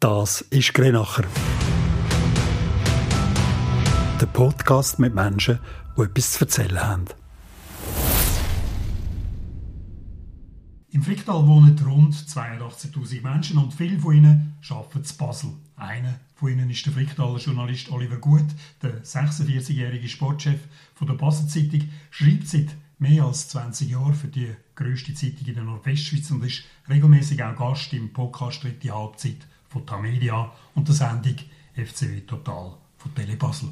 Das ist Grenacher. Der Podcast mit Menschen, die etwas zu erzählen haben. Im Fricktal wohnen rund 82.000 Menschen und viele von ihnen arbeiten in Basel. Einer von ihnen ist der Fricktaler Journalist Oliver Gut, der 46-jährige Sportchef von der Basel Zeitung, schreibt seit mehr als 20 Jahren für die grösste Zeitung in der Nordwestschweiz und ist regelmäßig auch Gast im Podcast Dritte Halbzeit von Tamedia und der Sendung FCW Total von Tele Basel.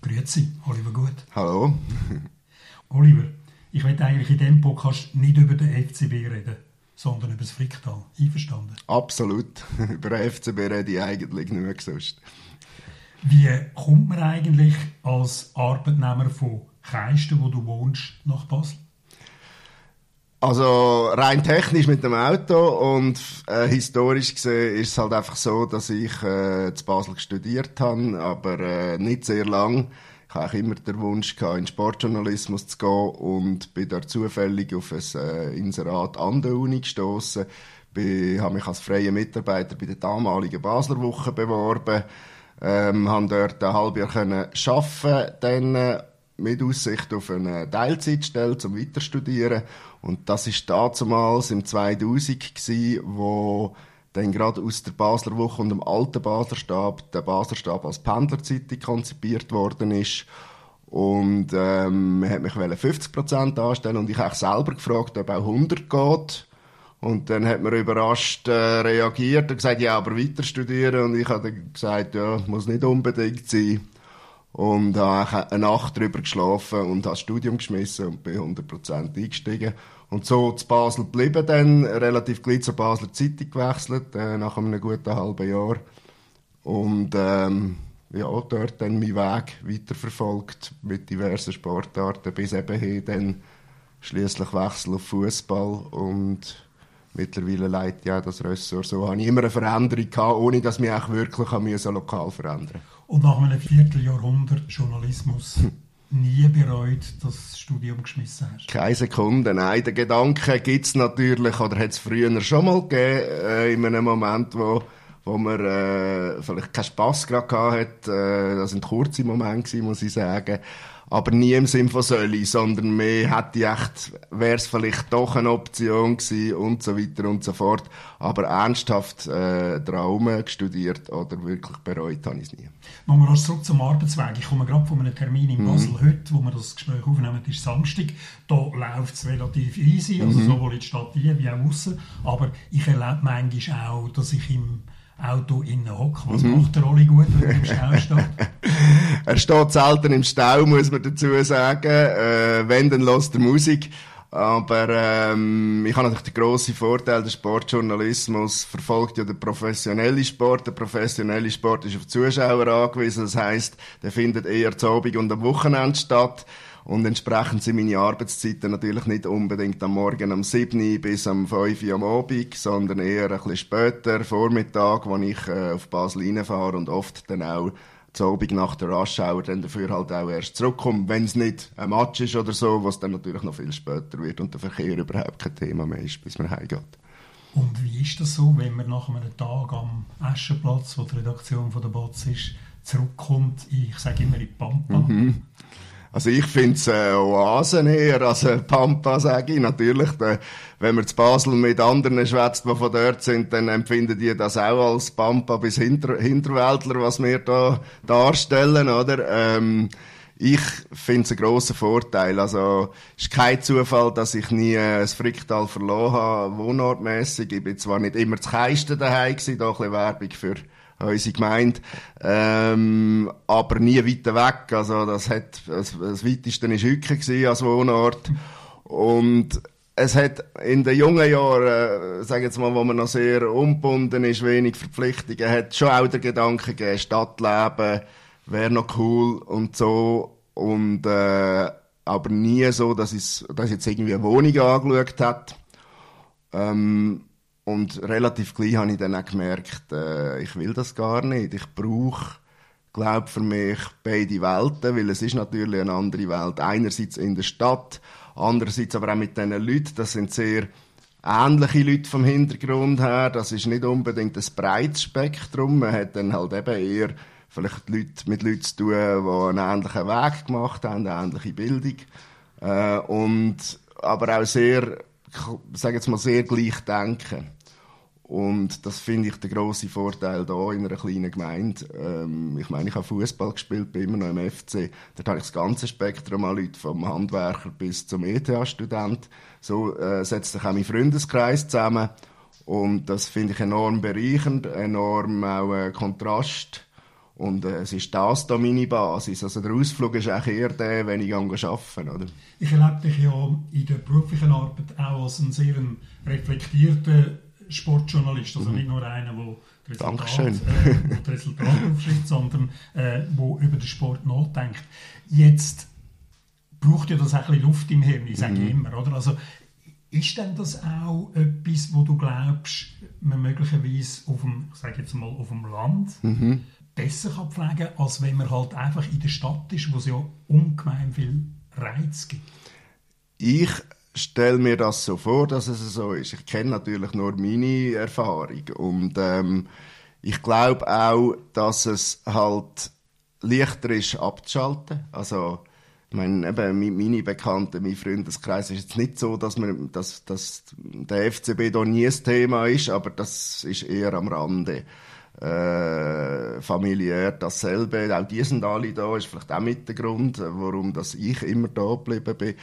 Grüezi, Oliver Gut. Hallo. Oliver, ich möchte eigentlich in diesem Podcast nicht über den FCB reden, sondern über das Fricktal. Einverstanden? Absolut. über den FCB rede ich eigentlich nicht mehr sonst. Wie kommt man eigentlich als Arbeitnehmer von Keisten, wo du wohnst, nach Basel? Also rein technisch mit dem Auto und äh, historisch gesehen ist es halt einfach so, dass ich äh, zu Basel studiert habe, aber äh, nicht sehr lang. Ich hatte immer den Wunsch, gehabt, in Sportjournalismus zu gehen und bin da zufällig auf ein äh, Inserat an der Uni gestoßen. Ich habe mich als freier Mitarbeiter bei der damaligen Basler Woche beworben, ähm, habe dort ein halbes Jahr arbeiten können, mit Aussicht auf eine Teilzeitstelle zum Weiterstudieren und das ist damals im 2000 gewesen, wo dann gerade aus der Basler Woche und dem alten Baslerstab der Baslerstab als Pendlerzeitung konzipiert worden ist. Und ähm, man hat mich 50% anstellen und ich habe selber gefragt, ob auch 100 geht. Und dann hat man überrascht äh, reagiert und gesagt, ja, aber weiter studieren. Und ich habe dann gesagt, ja, muss nicht unbedingt sein. Und habe eine Nacht drüber geschlafen und habe das Studium geschmissen und bin 100% eingestiegen. Und so zu Basel geblieben dann, relativ gleich zur Basler Zeitung gewechselt, äh, nach einem guten halben Jahr. Und ähm, ja, dort dann meinen Weg weiterverfolgt mit diversen Sportarten, bis eben hin dann schließlich Wechsel auf Fußball und mittlerweile leitet ja das Ressort so. Habe ich immer eine Veränderung gehabt, ohne dass mich auch wirklich lokal verändern Und nach einem Vierteljahrhundert Journalismus nie bereut, das Studium geschmissen hast? Keine Sekunde, nein. Der Gedanke gibt es natürlich, oder hat es früher schon mal gegeben, äh, in einem Moment, wo, wo man äh, vielleicht keinen Spass gerade hatte. Äh, das sind kurze Momente, muss ich sagen aber nie im Sinn von soll sondern mehr hätte echt, wäre es vielleicht doch eine Option gewesen und so weiter und so fort. Aber ernsthaft äh, Traum studiert oder wirklich bereut habe ich es nie. Nochmal rasch zurück zum Arbeitsweg. Ich komme gerade von einem Termin in Basel mhm. heute, wo wir das Gespräch aufnehmen, ist Samstag. Da läuft es relativ easy, also mhm. sowohl in der Stadt wie auch außen. Aber ich erlebe manchmal auch, dass ich im Auto innen hocke. Was mhm. macht der Oli gut, wenn er im Stau steht? er steht selten im Stau, muss man dazu sagen. Äh, wenn, dann lässt er Musik. Aber ähm, ich habe natürlich den grossen Vorteil, der Sportjournalismus verfolgt ja den professionellen Sport. Der professionelle Sport ist auf Zuschauer angewiesen. Das heisst, der findet eher zu Abend und am Wochenende statt. Und entsprechend sind meine Arbeitszeiten natürlich nicht unbedingt am Morgen um 7 bis am 5 Uhr am Abend, sondern eher ein bisschen später, Vormittag, wo ich äh, auf Basel reinfahre und oft dann auch zu Abend nach der Rush Hour dann dafür halt auch erst zurückkomme, wenn es nicht ein Match ist oder so, was dann natürlich noch viel später wird und der Verkehr überhaupt kein Thema mehr ist, bis man heimgeht. Und wie ist das so, wenn man nach einem Tag am Aschenplatz, wo die Redaktion von der Bots ist, zurückkommt, ich sage immer in Pampa? Mhm. Also ich finde es äh, Oasen eher als äh, Pampa, sage ich. Natürlich, der, wenn man zu Basel mit anderen schwätzt, die von dort sind, dann empfinden die das auch als Pampa bis Hinter Hinterwäldler, was wir da darstellen, oder? Ähm, ich finde es einen grossen Vorteil. Also, es ist kein Zufall, dass ich nie äh, das Fricktal verloren habe, wohnortmässig. Ich bin zwar nicht immer zu Keisten daheim gewesen, da ein bisschen Werbung für unsere Gemeinde, ähm, aber nie weiter weg. Also das hat, das, das weiteste war Hücke als Wohnort und es hat in den jungen Jahren, äh, sage jetzt mal, wo man noch sehr ungebunden ist, wenig Verpflichtungen, hat schon auch der Gedanke gegeben, Stadtleben wäre noch cool und so und äh, aber nie so, dass ich, dass ich jetzt irgendwie eine Wohnung angeschaut hat. Ähm, und relativ gleich habe ich dann auch gemerkt, äh, ich will das gar nicht. Ich brauche, glaube für mich beide Welten, weil es ist natürlich eine andere Welt. Einerseits in der Stadt, andererseits aber auch mit diesen Leuten. Das sind sehr ähnliche Leute vom Hintergrund her. Das ist nicht unbedingt ein breites Spektrum. Man hat dann halt eben eher vielleicht Leute, mit Leuten zu tun, die einen ähnlichen Weg gemacht haben, eine ähnliche Bildung. Äh, und, aber auch sehr, sage jetzt mal, sehr gleich denken. Und das finde ich der große Vorteil hier in einer kleinen Gemeinde. Ähm, ich meine, ich habe Fußball gespielt, bin immer noch im FC. Dort habe ich das ganze Spektrum an Leuten, vom Handwerker bis zum ETH-Student. So äh, setzt sich auch mein Freundeskreis zusammen. Und das finde ich enorm bereichernd, enorm auch äh, Kontrast. Und äh, es ist das da meine Basis. Also der Ausflug ist auch eher der, wenn ich arbeite. Oder? Ich erlebe dich ja in der beruflichen Arbeit auch als einen sehr reflektierten Sportjournalist, also mhm. nicht nur einer, der das Resultat, äh, Resultat aufschreibt, sondern äh, wo über den Sport nachdenkt. Jetzt braucht ja das auch ein bisschen Luft im Hirn, ich sage mhm. immer, oder? Also, ist denn das auch etwas, wo du glaubst, man möglicherweise auf dem, ich sage jetzt mal, auf dem Land mhm. Besser kann pflegen kann, als wenn man halt einfach in der Stadt ist, wo es ja ungemein viel Reiz gibt? Ich stelle mir das so vor, dass es so ist. Ich kenne natürlich nur meine Erfahrung und ähm, ich glaube auch, dass es halt leichter ist abzuschalten. Also ich meine, eben, meine Bekannten, mein Freundeskreis ist jetzt nicht so, dass, man, dass, dass der FCB da nie ein Thema ist, aber das ist eher am Rande. Äh, familiär dasselbe, auch die sind alle da, ist vielleicht auch mit der Grund, warum dass ich immer da geblieben bin.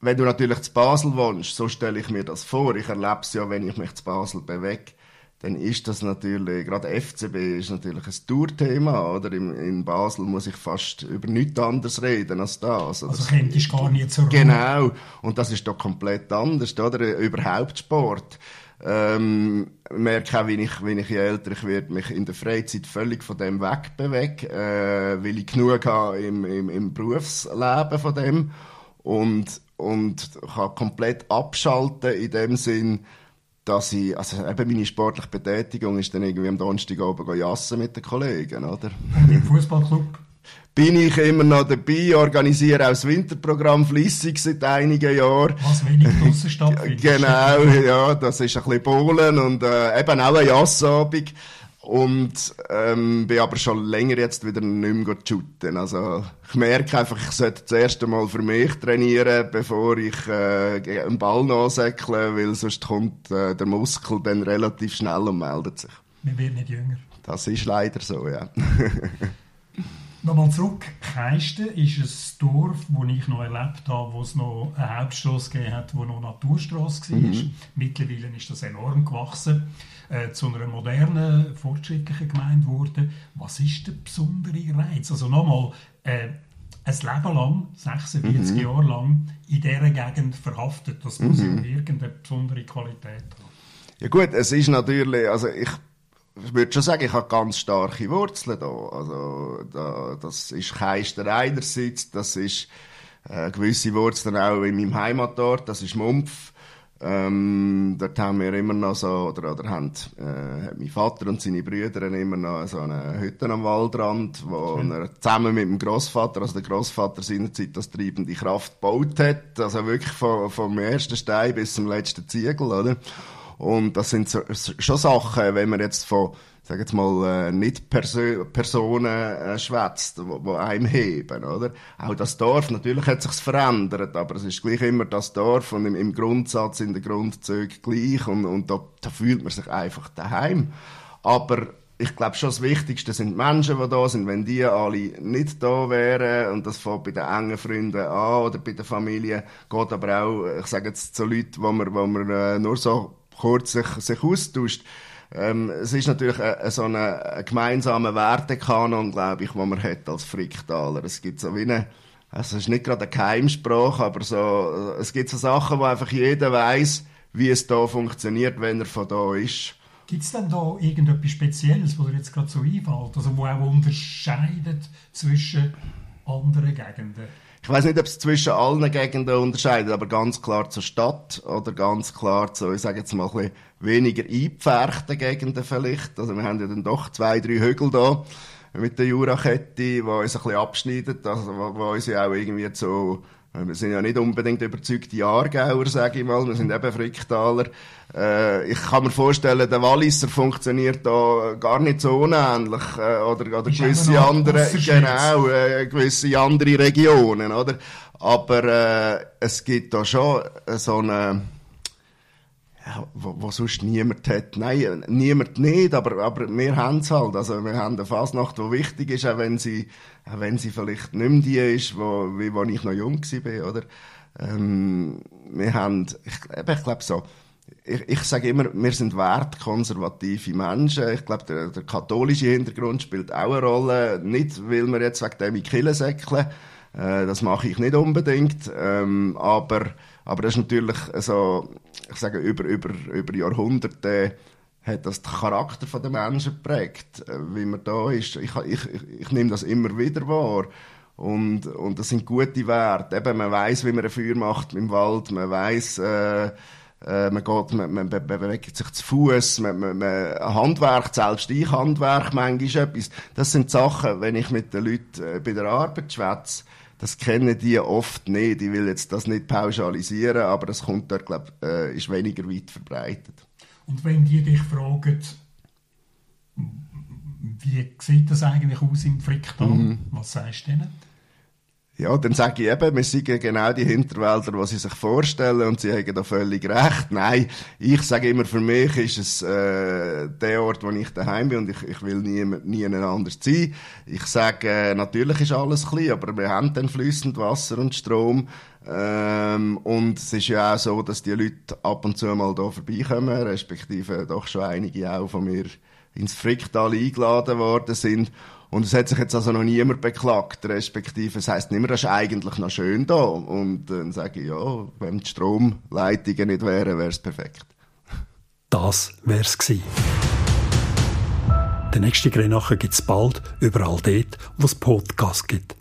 Wenn du natürlich zu Basel wohnst, so stelle ich mir das vor. Ich erlebe es ja, wenn ich mich zu Basel bewege, dann ist das natürlich, gerade FCB ist natürlich ein Tourthema, oder? In, in, Basel muss ich fast über nichts anderes reden als das. Also das könntest gar nicht zur Genau. Und das ist doch komplett anders, oder? Überhaupt Sport. Ähm, merke auch, wie ich, wenn ich älter ich werde, mich in der Freizeit völlig von dem wegbewege, äh, weil ich genug habe im, im, im Berufsleben von dem. Und und kann komplett abschalten in dem Sinn, dass ich, also eben meine sportliche Betätigung ist dann irgendwie am Donnerstag oben mit den Kollegen, oder? Im Fußballclub? Bin ich immer noch dabei, organisiere auch das Winterprogramm flüssig seit einigen Jahren. Was wenig draussen stattfindet. Genau, ja, das ist ein bisschen Bowlen und äh, eben auch ein Jassabend. Und ähm, bin aber schon länger jetzt wieder nicht mehr shooten. Also ich merke einfach, ich sollte das erste Mal für mich trainieren, bevor ich äh, einen Ball nachsäckle, weil sonst kommt äh, der Muskel dann relativ schnell und meldet sich. Man wird nicht jünger. Das ist leider so, ja. Nochmal zurück. Keisten ist ein Dorf, wo ich noch erlebt habe, wo es noch eine Hauptstrasse gegeben hat, wo noch Naturstrasse war. Mhm. Mittlerweile ist das enorm gewachsen äh, zu einer modernen, fortschrittlichen Gemeinde geworden. Was ist der besondere Reiz? Also nochmal, äh, ein Leben lang, 46 mhm. Jahre lang, in dieser Gegend verhaftet. Das muss mhm. irgendeine besondere Qualität haben. Ja gut, es ist natürlich, also ich ich würde schon sagen, ich habe ganz starke Wurzeln da. Also, da, das ist Keister einerseits, das ist äh, gewisse Wurzeln auch in meinem Heimatort, das ist Mumpf. Ähm, dort haben wir immer noch so, oder, oder haben, äh, mein Vater und seine Brüder immer noch so eine Hütte am Waldrand, wo Schön. er zusammen mit dem Großvater, also der Großvater seinerzeit das treibende Kraft gebaut hat, also wirklich vom, vom ersten Stein bis zum letzten Ziegel, oder? Und das sind so, schon Sachen, wenn man jetzt von, sag jetzt mal, äh, nicht Perso Personen äh, schwätzt, die einem heben, oder? Auch das Dorf, natürlich hat sich's verändert, aber es ist gleich immer das Dorf und im, im Grundsatz, in den Grundzügen gleich und, und da, da fühlt man sich einfach daheim. Aber ich glaube schon das Wichtigste sind die Menschen, die da sind. Wenn die alle nicht da wären, und das fängt bei den engen Freunden an oder bei der Familie, geht aber auch, ich sage jetzt zu Leuten, wo man, wo man äh, nur so kurz sich, sich austauscht. Ähm, es ist natürlich ein, ein, so ein, ein gemeinsamer Wertekanon, glaube ich, den man hat als Fricktaler. Es gibt so wie eine, also es ist nicht gerade eine Keimsprache, aber so, es gibt so Sachen, wo einfach jeder weiß, wie es da funktioniert, wenn er von da ist. Gibt es denn da irgendetwas Spezielles, was dir jetzt gerade so einfällt, also wo auch unterscheidet zwischen anderen Gegenden? Ich weiß nicht, ob es zwischen allen Gegenden unterscheidet, aber ganz klar zur Stadt oder ganz klar zu, ich sage jetzt mal, ein bisschen weniger eingepferchten Gegenden vielleicht. Also wir haben ja dann doch zwei, drei Hügel da mit der Jurakette, die uns ein bisschen abschneidet, also, wo uns ja auch irgendwie zu Wir sind ja nicht unbedingt überzeugte Aargauer, sage ich mal. Wir sind eben Fricktaler. Äh, ich kann mir vorstellen, der Walliser funktioniert da gar nicht so unähnlich. Äh, oder, oder gewisse andere, genau, äh, gewisse andere Regionen, oder? Aber, äh, es gibt da schon so eine, wo sonst niemand hat. Nein, niemand nicht, aber, aber wir haben es halt. Also wir haben eine Fasnacht, die wichtig ist, auch wenn sie, auch wenn sie vielleicht nicht mehr die ist, wo, wie wo ich noch jung war, oder? Ähm, wir haben, ich, ich glaube so, ich, ich sage immer, wir sind wertkonservative Menschen. Ich glaube, der, der, katholische Hintergrund spielt auch eine Rolle. Nicht, weil wir jetzt wegen dem in Kille säckeln. Äh, das mache ich nicht unbedingt. Ähm, aber, aber das ist natürlich so, ich sage, über, über, über Jahrhunderte hat das den Charakter der Menschen geprägt, äh, wie man da ist. Ich, ich, ich, ich nehme das immer wieder wahr. Und, und das sind gute Werte. Eben, man weiß, wie man ein Feuer macht im Wald, man weiß, äh, äh, man geht, man, man bewegt sich zu Fuß, man, man, man, Handwerk, selbst ich Handwerk, manchmal etwas. Das sind Sachen, wenn ich mit den Leuten äh, bei der Arbeit schwätze, das kennen die oft nicht. Ich will jetzt das nicht pauschalisieren, aber das kommt dort, glaub, äh, ist weniger weit verbreitet. Und wenn die dich fragen, wie sieht das eigentlich aus im Fricktal, mhm. was sagst du denen? Ja, dann sage ich eben, wir sind genau die Hinterwälder, die sie sich vorstellen und sie haben da völlig recht. Nein, ich sage immer, für mich ist es äh, der Ort, wo ich daheim bin und ich, ich will nie, nie anders sein. Ich sage, äh, natürlich ist alles klein, aber wir haben dann fließend Wasser und Strom. Ähm, und es ist ja auch so, dass die Leute ab und zu mal hier vorbeikommen, respektive doch schon einige auch von mir ins Fricktal eingeladen worden sind. Und es hat sich jetzt also noch niemand beklagt, respektive, es heisst nicht mehr, das ist eigentlich noch schön da. Und dann sage ich, ja, wenn die Stromleitungen nicht wären, wäre es perfekt. Das wär's gewesen. Den nächsten Grenache gibt's bald, überall dort, wo es Podcasts gibt.